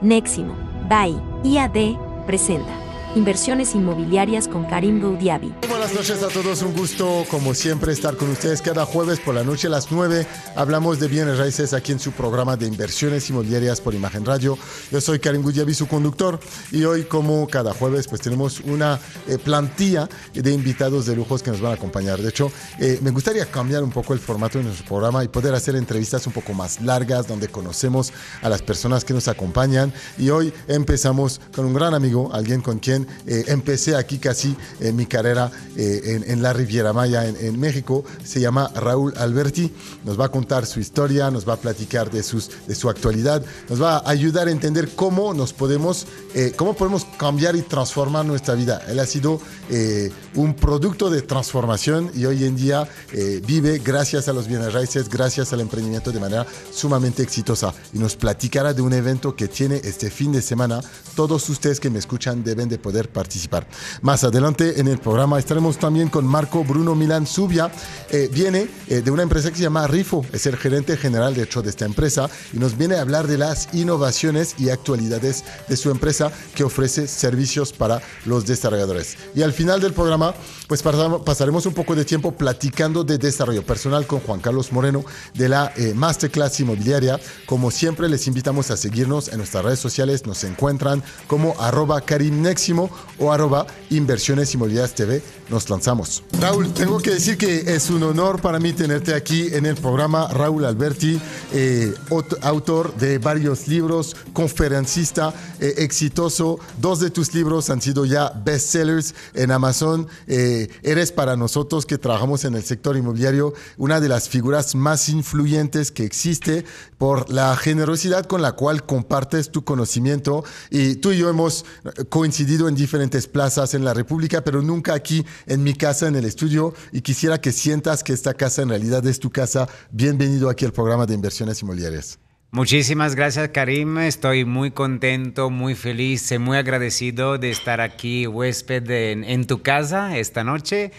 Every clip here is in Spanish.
Neximo, BAI, IAD, presenta. Inversiones inmobiliarias con Karim Goudiabi. Buenas noches a todos, un gusto como siempre estar con ustedes cada jueves por la noche a las 9. Hablamos de bienes raíces aquí en su programa de inversiones inmobiliarias por Imagen Radio. Yo soy Karim Goudiabi, su conductor, y hoy como cada jueves pues tenemos una eh, plantilla de invitados de lujos que nos van a acompañar. De hecho, eh, me gustaría cambiar un poco el formato de nuestro programa y poder hacer entrevistas un poco más largas donde conocemos a las personas que nos acompañan. Y hoy empezamos con un gran amigo, alguien con quien eh, empecé aquí casi en mi carrera eh, en, la Riviera Maya, en, México. Se llama Raúl Alberti. Nos va a contar su historia, nos va a platicar de, sus, de su actualidad, nos va a ayudar a entender cómo nos podemos, eh, cómo podemos cambiar y transformar nuestra vida. Él ha sido un producto de transformación y hoy en día vive gracias a los bienes raíces, gracias al emprendimiento de manera sumamente exitosa. Y nos platicará de un evento que tiene este fin de semana. Todos ustedes que me escuchan deben de poder participar. Más adelante en el programa estaremos también con Marco Bruno Milán Subia. Eh, viene eh, de una empresa que se llama Rifo, es el gerente general de hecho de esta empresa y nos viene a hablar de las innovaciones y actualidades de su empresa que ofrece servicios para los desarrolladores. Y al final del programa, pues pasaremos un poco de tiempo platicando de desarrollo personal con Juan Carlos Moreno de la eh, Masterclass Inmobiliaria. Como siempre, les invitamos a seguirnos en nuestras redes sociales. Nos encuentran como arroba Karim o arroba Inversiones Inmobiliarias TV. Nos lanzamos. Raúl, tengo que decir que es un honor para mí tenerte aquí en el programa. Raúl Alberti, eh, autor de varios libros, conferencista eh, exitoso. Dos de tus libros han sido ya bestsellers en Amazon. Eh, eres para nosotros que trabajamos en el sector inmobiliario una de las figuras más influyentes que existe por la generosidad con la cual compartes tu conocimiento. Y tú y yo hemos coincidido en diferentes plazas en la República, pero nunca aquí en mi casa, en el estudio. Y quisiera que sientas que esta casa en realidad es tu casa. Bienvenido aquí al programa de inversiones inmobiliarias. Muchísimas gracias Karim, estoy muy contento, muy feliz, muy agradecido de estar aquí huésped en, tu casa esta noche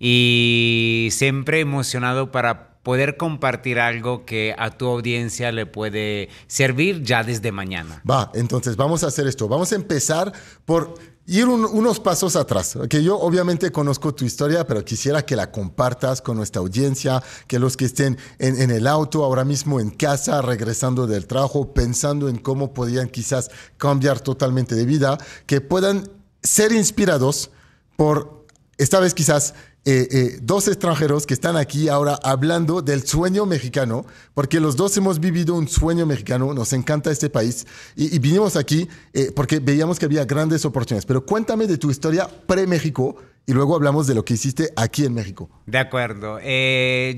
y siempre emocionado para poder compartir algo que a tu audiencia le puede servir ya desde mañana. Va, entonces vamos a hacer esto, vamos a empezar por ir unos pasos atrás, que yo obviamente conozco tu historia, pero quisiera que la compartas con nuestra audiencia, que los que estén en, el auto, ahora mismo en casa, regresando del trabajo, pensando en cómo podrían quizás cambiar totalmente de vida, que puedan ser inspirados por, esta vez quizás, eh, eh, dos extranjeros que están aquí ahora hablando del sueño mexicano, porque los dos hemos vivido un sueño mexicano, nos encanta este país y, vinimos aquí eh, porque veíamos que había grandes oportunidades. Pero cuéntame de tu historia pre-México y luego hablamos de lo que hiciste aquí en México. De acuerdo.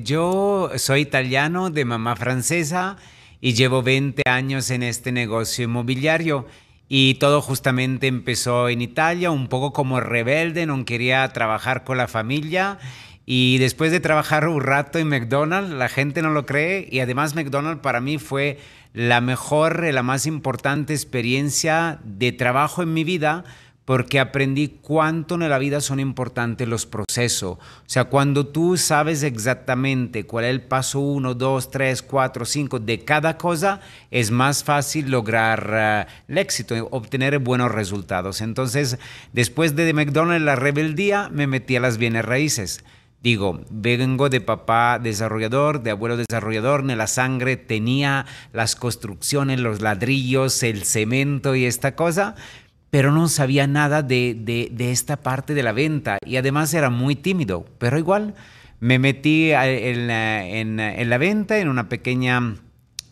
yo soy italiano de mamá francesa y llevo 20 años en este negocio inmobiliario. Y todo justamente empezó en Italia, un poco como rebelde, no quería trabajar con la familia. Y después de trabajar un rato en McDonald's, la gente no lo cree. Y además McDonald's para mí fue la mejor, la más importante experiencia de trabajo en mi vida porque aprendí cuánto en la vida son importantes los procesos. O sea, cuando tú sabes exactamente cuál es el paso 1, 2, 3, 4, 5 de cada cosa, es más fácil lograr eh, el éxito, obtener buenos resultados. Entonces, después de McDonald's, la rebeldía, me metí a las bienes raíces. Digo, vengo de papá desarrollador, de abuelo desarrollador, en la sangre tenía las construcciones, los ladrillos, el cemento y esta cosa, pero no sabía nada de, esta parte de la venta y además era muy tímido, pero igual me metí en la, venta en una pequeña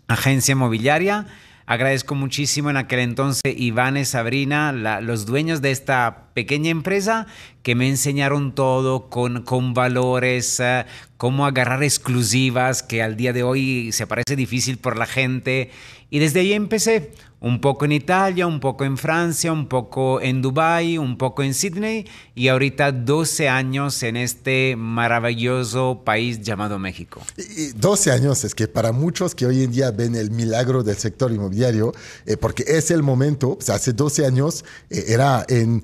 agencia inmobiliaria. Agradezco muchísimo en aquel entonces Iván y Sabrina, los dueños de esta pequeña empresa, que me enseñaron todo con, con valores, eh, cómo agarrar exclusivas, que al día de hoy se parece difícil por la gente. Y desde ahí empecé un poco en Italia, un poco en Francia, un poco en Dubai, un poco en Sydney y ahorita 12 años en este maravilloso país llamado México. 12 años es que para muchos que hoy en día ven el milagro del sector inmobiliario, eh, porque es el momento, hace 12 años eh, era en,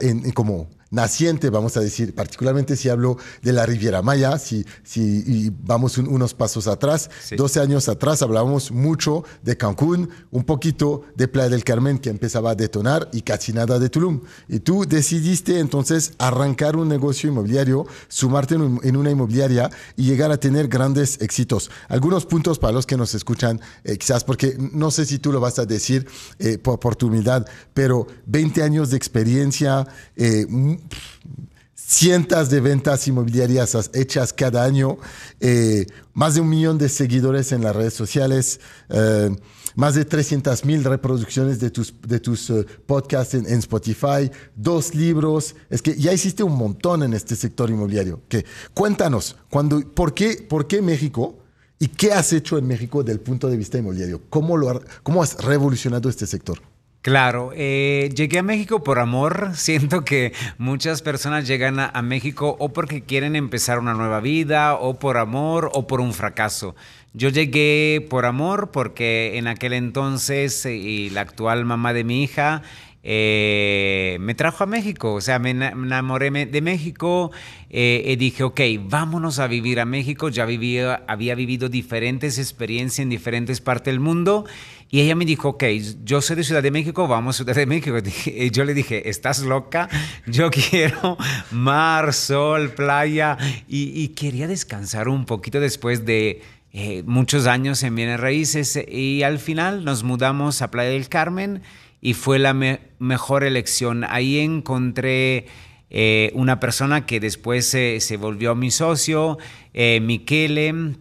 en como naciente, vamos a decir, particularmente si hablo de la Riviera Maya, si, si vamos unos pasos atrás, 12 años atrás hablábamos mucho de Cancún, un poquito de Playa del Carmen que empezaba a detonar y casi nada de Tulum. Y tú decidiste entonces arrancar un negocio inmobiliario, sumarte en, una inmobiliaria y llegar a tener grandes éxitos. Algunos puntos para los que nos escuchan, eh, quizás porque no sé si tú lo vas a decir eh, por, por, tu humildad, pero 20 años de experiencia, eh, cientos de ventas inmobiliarias hechas cada año, eh, más de un millón de seguidores en las redes sociales, eh, más de 300 mil reproducciones de tus, de tus eh, podcasts en, Spotify, dos libros. Es que ya hiciste un montón en este sector inmobiliario. Que, cuéntanos, cuando, ¿por, qué, ¿por qué México? ¿Y qué has hecho en México desde el punto de vista inmobiliario? ¿Cómo, lo, cómo has revolucionado este sector? Claro, eh, llegué a México por amor. Siento que muchas personas llegan a, México o porque quieren empezar una nueva vida, o por amor, o por un fracaso. Yo llegué por amor porque en aquel entonces eh, y la actual mamá de mi hija eh, me trajo a México, o sea, me enamoré de México eh, y dije, ok, vámonos a vivir a México, ya vivía, había vivido diferentes experiencias en diferentes partes del mundo y ella me dijo, ok, yo soy de Ciudad de México, vamos a Ciudad de México. Y yo le dije, ¿estás loca? Yo quiero mar, sol, playa y, quería descansar un poquito después de... Eh, muchos años en bienes raíces y al final nos mudamos a Playa del Carmen y fue la mejor elección. Ahí encontré eh, una persona que después se volvió mi socio, eh, Michele,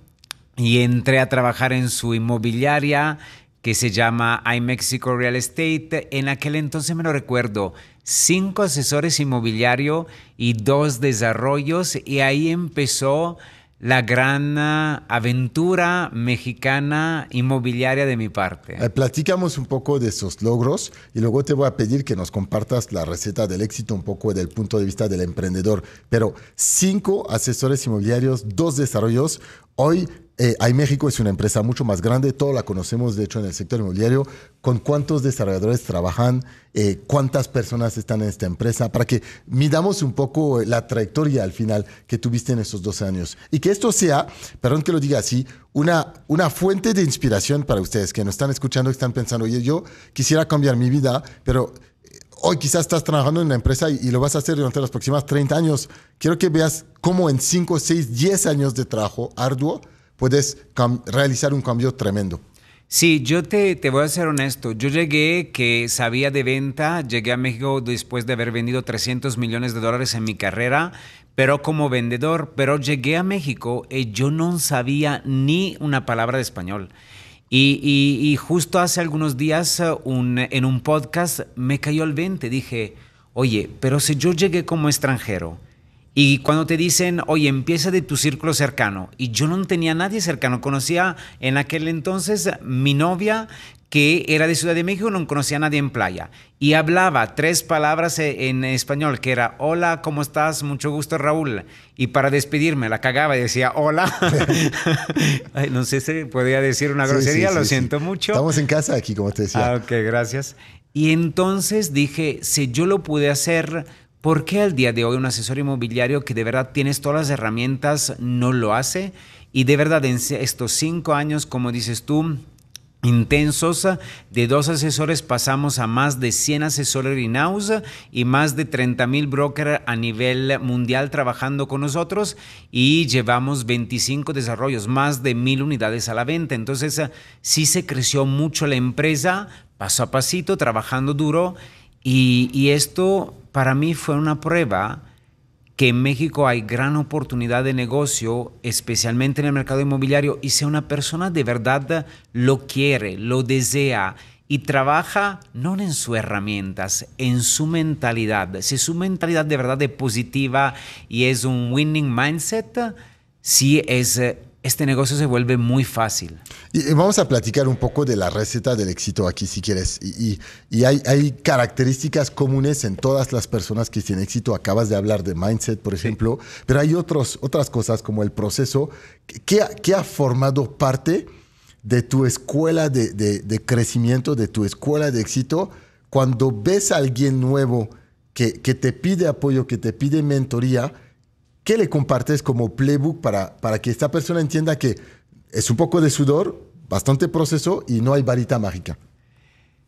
y entré a trabajar en su inmobiliaria que se llama iMexico Real Estate. En aquel entonces me lo recuerdo, cinco asesores inmobiliarios y dos desarrollos y ahí empezó la gran aventura mexicana inmobiliaria de mi parte. Eh, platicamos un poco de esos logros y luego te voy a pedir que nos compartas la receta del éxito un poco desde el punto de vista del emprendedor. Pero cinco asesores inmobiliarios, dos desarrollos. Hoy eh, México es una empresa mucho más grande, todo la conocemos de hecho en el sector inmobiliario. ¿Con cuántos desarrolladores trabajan? Eh, ¿Cuántas personas están en esta empresa? Para que midamos un poco la trayectoria al final que tuviste en estos 12 años. Y que esto sea, perdón que lo diga así, una, una fuente de inspiración para ustedes que nos están escuchando y están pensando, oye, yo quisiera cambiar mi vida, pero eh, hoy quizás estás trabajando en una empresa y, y, lo vas a hacer durante los próximos 30 años. Quiero que veas cómo en 5, 6, 10 años de trabajo arduo puedes realizar un cambio tremendo. Sí, yo te, te, voy a ser honesto. Yo llegué que sabía de venta, llegué a México después de haber vendido 300 millones de dólares en mi carrera, pero como vendedor, pero llegué a México y yo no sabía ni una palabra de español. Y, y, justo hace algunos días en un podcast me cayó el 20, dije, oye, pero si yo llegué como extranjero, y cuando te dicen, oye, empieza de tu círculo cercano, y yo no tenía nadie cercano, conocía en aquel entonces mi novia que era de Ciudad de México, no conocía a nadie en playa, y hablaba tres palabras e, en español, que era, hola, ¿cómo estás? Mucho gusto, Raúl. Y para despedirme, la cagaba y decía, hola. no sé si podía decir una grosería, lo siento mucho. Estamos en casa aquí, como te decía. Ah, ok, gracias. Y entonces dije, si yo lo pude hacer ¿Por qué al día de hoy un asesor inmobiliario que de verdad tienes todas las herramientas no lo hace? Y de verdad en estos cinco años, como dices tú, intensos, de dos asesores pasamos a más de 100 asesores in-house y más de 30 mil brokers a nivel mundial trabajando con nosotros y llevamos 25 desarrollos, más de mil unidades a la venta. Entonces sí se creció mucho la empresa, paso a pasito, trabajando duro y, esto para mí fue una prueba que en México hay gran oportunidad de negocio, especialmente en el mercado inmobiliario, y si una persona de verdad lo quiere, lo desea y trabaja no en sus herramientas, en su mentalidad. Si su mentalidad de verdad es positiva y es un winning mindset, sí es este negocio se vuelve muy fácil. Y vamos a platicar un poco de la receta del éxito aquí, si quieres. Y, hay, hay, características comunes en todas las personas que tienen éxito. Acabas de hablar de mindset, por ejemplo, pero hay otros, otras cosas como el proceso que, que ha formado parte de tu escuela de, de, de, crecimiento, de tu escuela de éxito. Cuando ves a alguien nuevo que, que te pide apoyo, que te pide mentoría, ¿qué le compartes como playbook para, para que esta persona entienda que es un poco de sudor, bastante proceso y no hay varita mágica?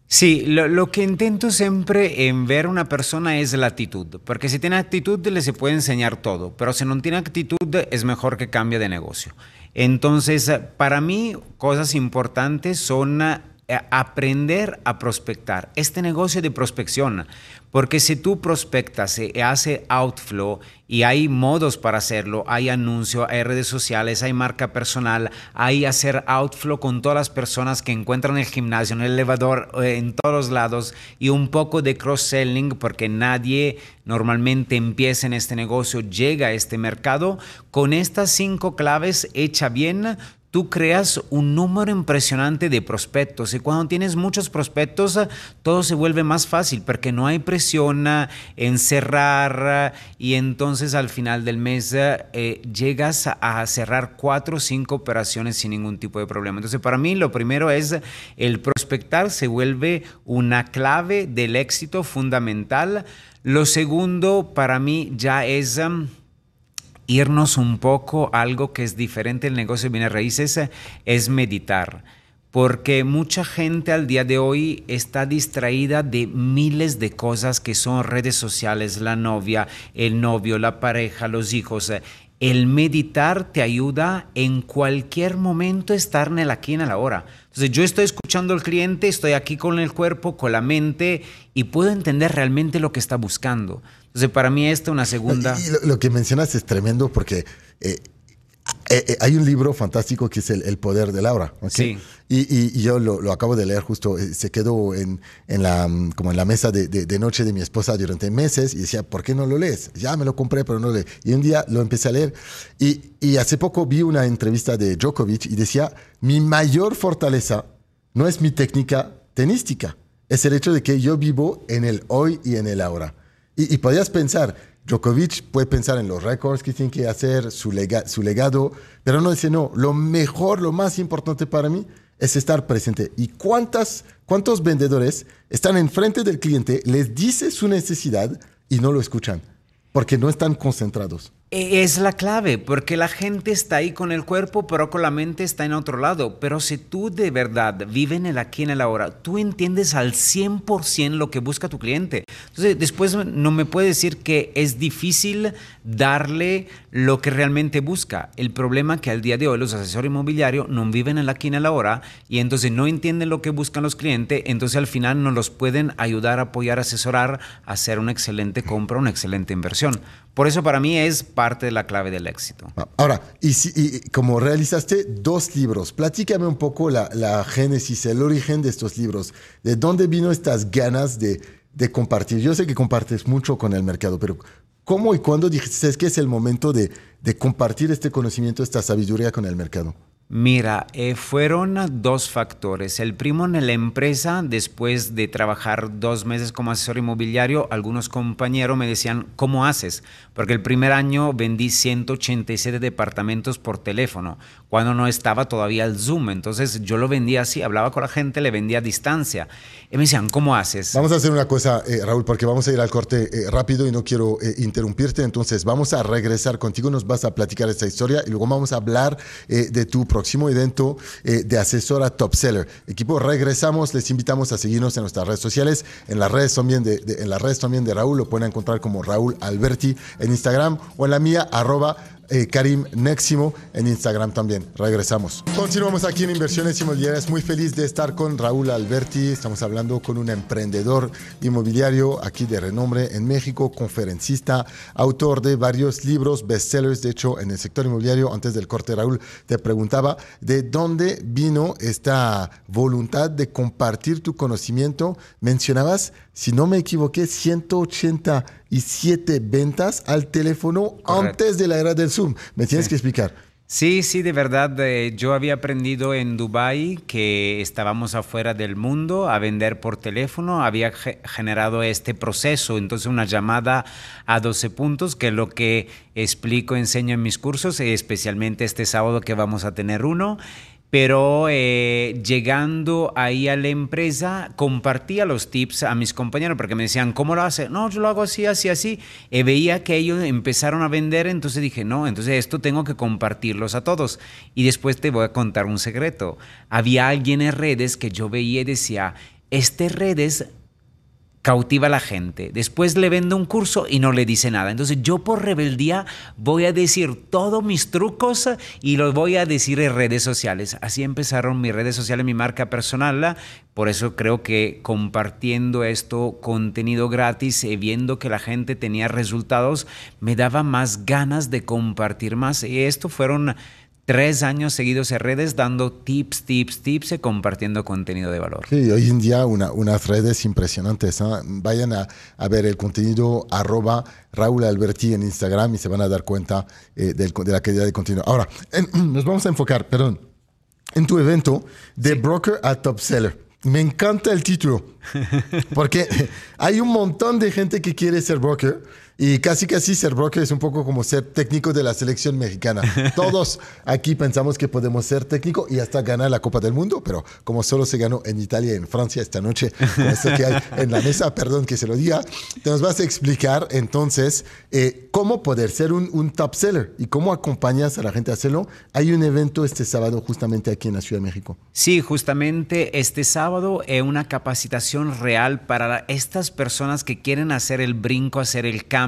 Sí, lo, que intento siempre en ver una persona es la actitud, porque si tiene actitud le se puede enseñar todo, pero si no tiene actitud es mejor que cambie de negocio. Entonces, para mí, cosas importantes son eh, aprender a prospectar. Este negocio de prospección, porque si tú prospectas, se hace outflow y hay modos para hacerlo, hay anuncio, hay redes sociales, hay marca personal, hay hacer outflow con todas las personas que encuentran el gimnasio, en el elevador, eh, en todos lados y un poco de cross-selling porque nadie normalmente empieza en este negocio, llega a este mercado. Con estas cinco claves hecha bien, tú creas un número impresionante de prospectos y cuando tienes muchos prospectos todo se vuelve más fácil porque no hay presión en cerrar y entonces al final del mes eh, llegas a cerrar cuatro o cinco operaciones sin ningún tipo de problema. Entonces para mí lo primero es el prospectar se vuelve una clave del éxito fundamental. Lo segundo para mí ya es irnos un poco algo que es diferente del negocio de bienes raíces es meditar. Porque mucha gente al día de hoy está distraída de miles de cosas que son redes sociales, la novia, el novio, la pareja, los hijos. El meditar te ayuda en cualquier momento estar en el aquí en. Entonces yo estoy escuchando al cliente, estoy aquí con el cuerpo, con la mente y puedo entender realmente lo que está buscando. Entonces, para mí esta una segunda... Y lo, que mencionas es tremendo porque eh, eh, eh, hay un libro fantástico que es El, Poder de Laura. Sí. Y, yo lo, acabo de leer justo, se quedó en, en, la, mm, como en la mesa de, de, noche de mi esposa durante meses y decía, ¿por qué no lo lees? Ya me lo compré, pero no lo leí. Y un día lo empecé a leer y, y hace poco vi una entrevista de Djokovic y decía, mi mayor fortaleza no es mi técnica tenística, es el hecho de que yo vivo en el hoy y en el ahora. Y, podías pensar, Djokovic puede pensar en los récords que tiene que hacer, su, su legado, pero no dice, no, lo mejor, lo más importante para mí es estar presente. ¿Y cuántas, cuántos vendedores están enfrente del cliente, les dice su necesidad y no lo escuchan? Porque no están concentrados. E, es la clave, porque la gente está ahí con el cuerpo, pero con la mente está en otro lado. Pero si tú de verdad vives en el aquí, en el ahora, tú entiendes al 100% lo que busca tu cliente. Entonces, después no me puede decir que es difícil darle lo que realmente busca. El problema es que al día de hoy los asesores inmobiliarios no viven en el aquí, en el ahora, y entonces no entienden lo que buscan los clientes, entonces al final no los pueden ayudar, apoyar, asesorar, hacer una excelente compra, una excelente inversión. Por eso para mí es parte de la clave del éxito. Ah, ahora, y, si, como realizaste dos libros, platícame un poco la, génesis, el origen de estos libros. ¿De dónde vino estas ganas de, compartir? Yo sé que compartes mucho con el mercado, pero ¿cómo y cuándo dijiste que es el momento de, de compartir este conocimiento, esta sabiduría con el mercado? Mira, eh, fueron dos factores. El primo en la empresa, después de trabajar dos meses como asesor inmobiliario, algunos compañeros me decían, ¿cómo haces? Porque el primer año vendí 187 departamentos por teléfono, cuando no estaba todavía el Zoom. Entonces yo lo vendía así, hablaba con la gente, le vendía a distancia. Y me decían, ¿cómo haces? Vamos a hacer una cosa, eh, Raúl, porque vamos a ir al corte eh, rápido y no quiero interrumpirte. Entonces vamos a regresar contigo, nos vas a platicar esta historia y luego vamos a hablar de tu próximo evento eh, de asesora top seller. Equipo, regresamos, les invitamos a seguirnos en nuestras redes sociales, en las redes también de, en las redes también de Raúl, lo pueden encontrar como Raúl Alberti en Instagram o en la mía, arroba eh, Karim Neximo en Instagram también. Regresamos. Continuamos aquí en Inversiones Inmobiliarias. Muy feliz de estar con Raúl Alberti. Estamos hablando con un emprendedor inmobiliario aquí de renombre en México, conferencista, autor de varios libros, bestsellers. De hecho, en el sector inmobiliario, antes del corte, Raúl, te preguntaba de dónde vino esta voluntad de compartir tu conocimiento. Mencionabas si no me equivoqué, 187 ventas al teléfono antes de la era del Zoom. ¿Me tienes que explicar? Sí, sí, de verdad. Eh, yo había aprendido en Dubai que estábamos afuera del mundo a vender por teléfono. Había generado este proceso, entonces una llamada a 12 puntos, que es lo que explico, enseño en mis cursos, especialmente este sábado que vamos a tener uno. Pero eh, llegando ahí a la empresa, compartía los tips a mis compañeros porque me decían, ¿cómo lo hace? No, yo lo hago así, así, así. Y veía que ellos empezaron a vender, entonces dije, no, entonces esto tengo que compartirlos a todos. Y después te voy a contar un secreto. Había alguien en redes que yo veía y decía, este redes cautiva a la gente. Después le vende un curso y no le dice nada. Entonces yo por rebeldía voy a decir todos mis trucos y los voy a decir en redes sociales. Así empezaron mis redes sociales, mi marca personal. Por eso creo que compartiendo esto, contenido gratis y viendo que la gente tenía resultados, me daba más ganas de compartir más. Y esto fueron tres años seguidos en redes dando tips, tips, tips y compartiendo contenido de valor. Sí, hoy en día una, unas redes impresionantes. ¿ah? Vayan a, a, ver el contenido arroba Raúl Alberti en Instagram y se van a dar cuenta eh, del, de la calidad de contenido. Ahora, en, nos vamos a enfocar, perdón, en tu evento de sí. broker a top seller. Me encanta el título, porque hay un montón de gente que quiere ser broker y casi casi ser broker es un poco como ser técnico de la selección mexicana. Todos aquí pensamos que podemos ser técnico y hasta ganar la Copa del Mundo, pero como solo se ganó en Italia y en Francia esta noche, con esto que hay en la mesa, perdón que se lo diga, te nos vas a explicar entonces eh, cómo poder ser un, un, top seller y cómo acompañas a la gente a hacerlo. Hay un evento este sábado justamente aquí en la Ciudad de México. Sí, justamente este sábado es una capacitación real para estas personas que quieren hacer el brinco, hacer el cambio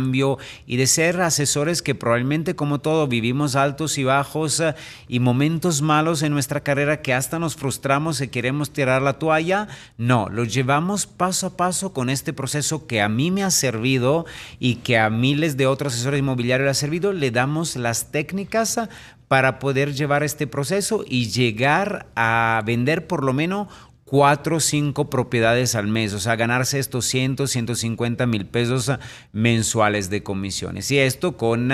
y de ser asesores que probablemente como todo vivimos altos y bajos uh, y momentos malos en nuestra carrera que hasta nos frustramos y queremos tirar la toalla. No, lo llevamos paso a paso con este proceso que a mí me ha servido y que a miles de otros asesores inmobiliarios le ha servido. Le damos las técnicas uh, para poder llevar este proceso y llegar a vender por lo menos cuatro o cinco propiedades al mes, o sea, ganarse estos 100, 150 mil pesos mensuales de comisiones. Y esto con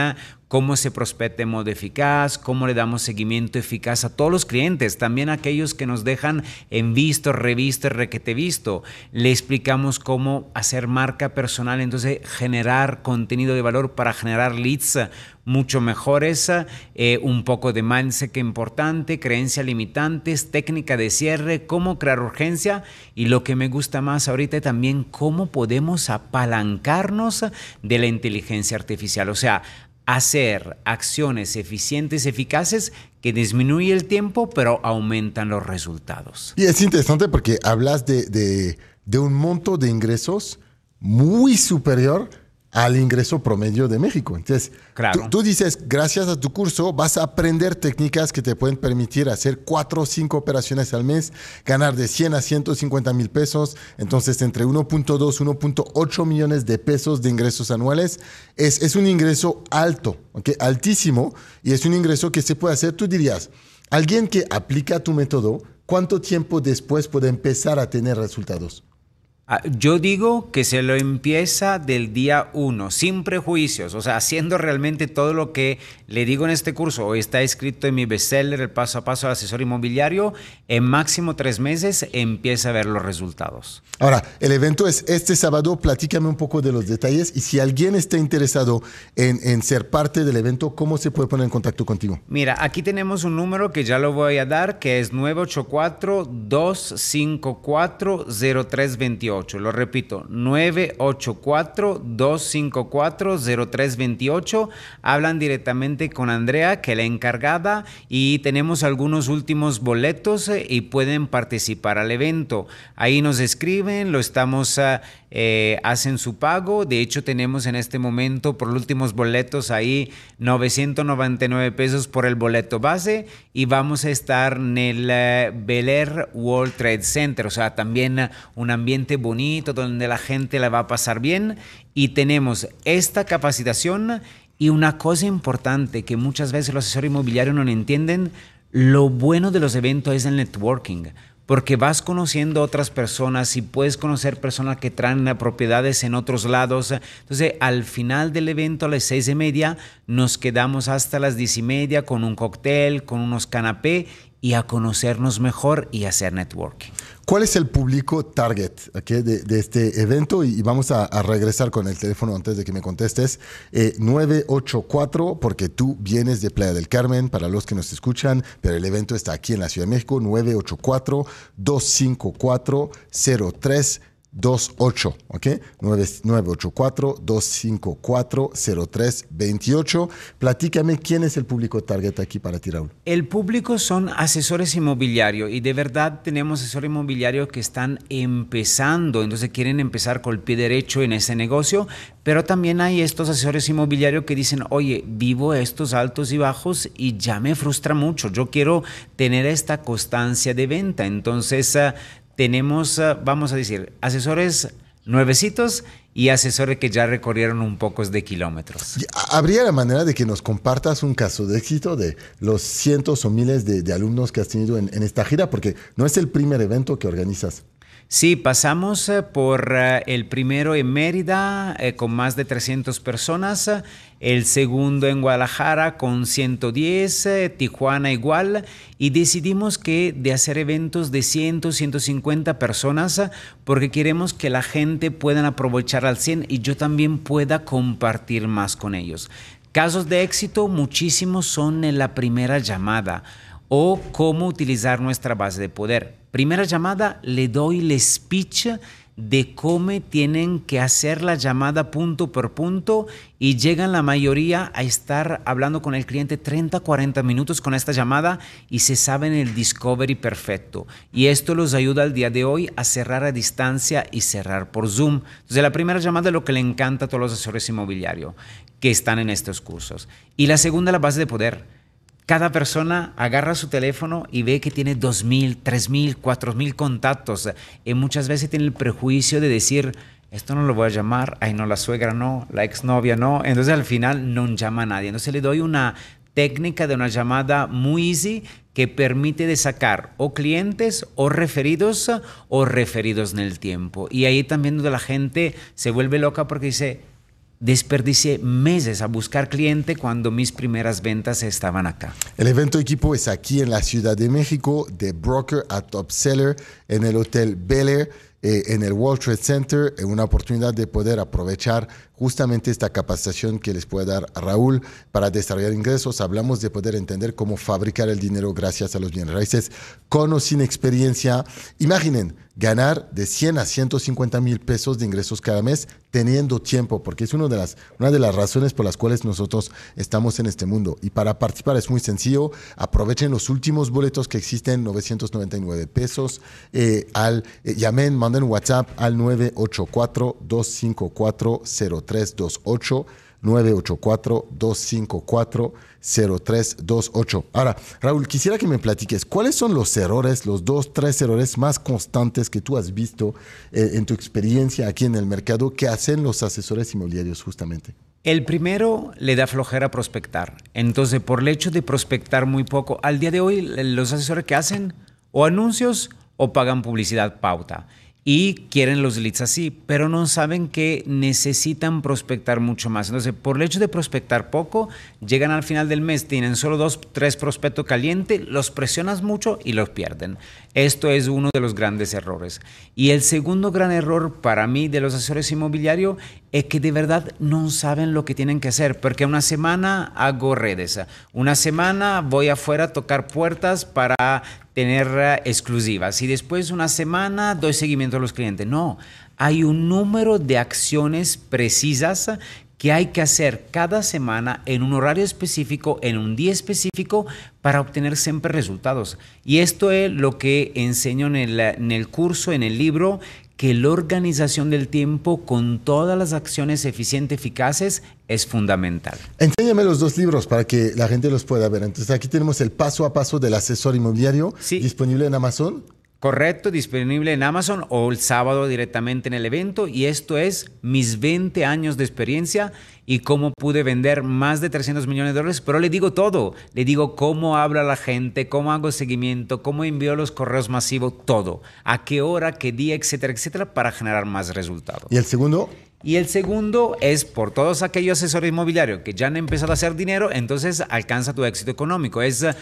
cómo se prospecta de modo eficaz, cómo le damos seguimiento eficaz a todos los clientes, también a aquellos que nos dejan en visto, revisto, requete visto. Le explicamos cómo hacer marca personal, entonces generar contenido de valor para generar leads mucho mejores, eh, un poco de mindset que importante, creencias limitantes, técnica de cierre, cómo crear urgencia y lo que me gusta más ahorita también cómo podemos apalancarnos de la inteligencia artificial, o sea, hacer acciones eficientes, eficaces, que disminuye el tiempo, pero aumentan los resultados. Y es interesante porque hablas de, de, de un monto de ingresos muy superior al ingreso promedio de México. Entonces, claro. tú, tú, dices, gracias a tu curso vas a aprender técnicas que te pueden permitir hacer cuatro o cinco operaciones al mes, ganar de 100 a 150 mil pesos, entonces entre 1.2, 1.8 millones de pesos de ingresos anuales. Es, es un ingreso alto, ¿okay? altísimo, y es un ingreso que se puede hacer, tú dirías, alguien que aplica tu método, ¿cuánto tiempo después puede empezar a tener resultados? Yo digo que se lo empieza del día uno, sin prejuicios, o sea, haciendo realmente todo lo que le digo en este curso, o está escrito en mi bestseller, el paso a paso al asesor inmobiliario, en máximo tres meses empieza a ver los resultados. Ahora, el evento es este sábado, platícame un poco de los detalles y si alguien está interesado en, en ser parte del evento, ¿cómo se puede poner en contacto contigo? Mira, aquí tenemos un número que ya lo voy a dar, que es 984-254-0328. Lo repito, 984-254-0328. Hablan directamente con Andrea, que es la encargada, y tenemos algunos últimos boletos eh, y pueden participar al evento. Ahí nos escriben, lo estamos... Uh, eh, hacen su pago. De hecho, tenemos en este momento por los últimos boletos ahí 999 pesos por el boleto base. Y vamos a estar en el uh, Bel Air World Trade Center, o sea, también uh, un ambiente bonito donde la gente la va a pasar bien. Y tenemos esta capacitación y una cosa importante que muchas veces los asesores inmobiliarios no entienden, lo bueno de los eventos es el networking porque vas conociendo otras personas y puedes conocer personas que traen propiedades en otros lados. Entonces, al final del evento, a las seis y media, nos quedamos hasta las diez y media con un cóctel, con unos canapé y a conocernos mejor y hacer networking. ¿Cuál es el público target de, este evento? Y, vamos a, regresar con el teléfono antes de que me contestes. 984, porque tú vienes de Playa del Carmen, para los que nos escuchan, pero el evento está aquí en la Ciudad de México, 984 254 03 28, ¿ok? 9984-254-0328. Platícame quién es el público target aquí para ti, Raúl. El público son asesores inmobiliarios y de verdad tenemos asesores inmobiliarios que están empezando, entonces quieren empezar con el pie derecho en ese negocio, pero también hay estos asesores inmobiliarios que dicen, oye, vivo estos altos y bajos y ya me frustra mucho, yo quiero tener esta constancia de venta, entonces ah, tenemos, ah, vamos a decir, asesores nuevecitos y asesores que ya recorrieron un poco de kilómetros. ¿Habría la manera de que nos compartas un caso de éxito de los cientos o miles de, alumnos que has tenido en, esta gira? Porque no es el primer evento que organizas. Sí, pasamos eh, por eh, el primero en Mérida eh, con más de 300 personas, el segundo en Guadalajara con 110, Tijuana igual, y decidimos que de hacer eventos de 100, 150 personas porque queremos que la gente pueda aprovechar al 100 y yo también pueda compartir más con ellos. Casos de éxito muchísimos son en la primera llamada o cómo utilizar nuestra base de poder. Primera llamada, le doy el speech de cómo tienen que hacer la llamada punto por punto y llegan la mayoría a estar hablando con el cliente 30, 40 minutos con esta llamada y se saben el discovery perfecto. Y esto los ayuda al día de hoy a cerrar a distancia y cerrar por Zoom. Entonces la primera llamada es lo que le encanta a todos los asesores inmobiliarios que están en estos cursos. Y la segunda, la base de poder cada persona agarra su teléfono y ve que tiene 2.000, 3.000, 4.000 contactos. Y muchas veces tiene el prejuicio de decir, esto no lo voy a llamar, ay no, la suegra no, la exnovia no. Entonces al final no llama a nadie. Entonces le doy una técnica de una llamada muy easy que permite de sacar o clientes o referidos o referidos en el tiempo. Y ahí también donde la gente se vuelve loca porque dice, desperdicié meses a buscar cliente cuando mis primeras ventas estaban acá. El evento equipo es aquí en la Ciudad de México, de broker a top seller, en el Hotel Bel Air, eh, en el World Trade Center, en una oportunidad de poder aprovechar justamente esta capacitación que les puede dar Raúl para desarrollar ingresos. Hablamos de poder entender cómo fabricar el dinero gracias a los bienes raíces con o sin experiencia. Imaginen ganar de 100 a 150 mil pesos de ingresos cada mes teniendo tiempo, porque es una de, las, una de las razones por las cuales nosotros estamos en este mundo. Y para participar es muy sencillo. Aprovechen los últimos boletos que existen, 999 pesos. Eh, al, eh, llamen, manden WhatsApp al 984 254 0328 984-254-0328. Ahora, Raúl, quisiera que me platiques, ¿cuáles son los errores, los dos, tres errores más constantes que tú has visto eh, en tu experiencia aquí en el mercado que hacen los asesores inmobiliarios justamente? El primero le da flojera prospectar. Entonces, por el hecho de prospectar muy poco, al día de hoy los asesores que hacen o anuncios o pagan publicidad pauta y quieren los leads así, pero no saben que necesitan prospectar mucho más. Entonces, por el hecho de prospectar poco, llegan al final del mes, tienen solo dos, tres prospectos calientes, los presionas mucho y los pierden. Esto es uno de los grandes errores. Y el segundo gran error para mí de los asesores inmobiliarios es que de verdad no saben lo que tienen que hacer, porque una semana hago redes, una semana voy afuera a tocar puertas para tener exclusivas y después una semana doy seguimiento a los clientes. No, hay un número de acciones precisas que hay que hacer cada semana en un horario específico, en un día específico, para obtener siempre resultados. Y esto es lo que enseño en el, en el curso, en el libro, que la organización del tiempo con todas las acciones eficientes, eficaces, es fundamental. Enséñame los dos libros para que la gente los pueda ver. Entonces aquí tenemos el paso a paso del asesor inmobiliario disponible en Amazon. Correcto, disponible en Amazon o el sábado directamente en el evento. Y esto es mis 20 años de experiencia y cómo pude vender más de 300 millones de dólares, pero le digo todo. Le digo cómo habla la gente, cómo hago seguimiento, cómo envío los correos masivos, todo. A qué hora, qué día, etcétera, etcétera, para generar más resultados. ¿Y el segundo? Y el segundo es por todos aquellos asesores inmobiliarios que ya han empezado a hacer dinero, entonces alcanza tu éxito económico. Es eh,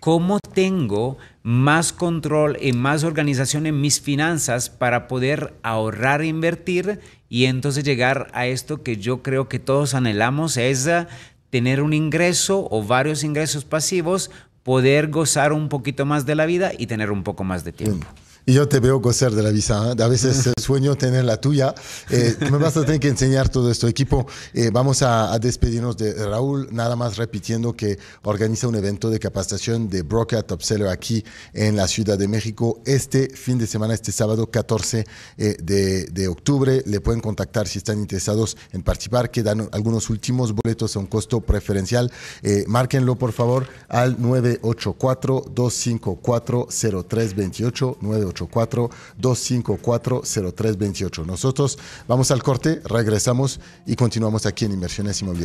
cómo tengo más control y más organización en mis finanzas para poder ahorrar e invertir y entonces llegar a esto que yo creo que todos anhelamos, es eh, tener un ingreso o varios ingresos pasivos, poder gozar un poquito más de la vida y tener un poco más de tiempo. Y yo te veo gozar de la visa. ¿eh? A veces sueño tener la tuya. Eh, me vas a tener que enseñar todo esto, equipo. Eh, vamos a, despedirnos de Raúl, nada más repitiendo que organiza un evento de capacitación de Broker Top Seller aquí en la Ciudad de México este fin de semana, este sábado 14 de, de, octubre. Le pueden contactar si están interesados en participar. Quedan algunos últimos boletos a un costo preferencial. márquenlo, por favor, al 984-254-0328. 984 254-0328. Nosotros vamos al corte, regresamos y continuamos aquí en Inversiones Inmobiliarias.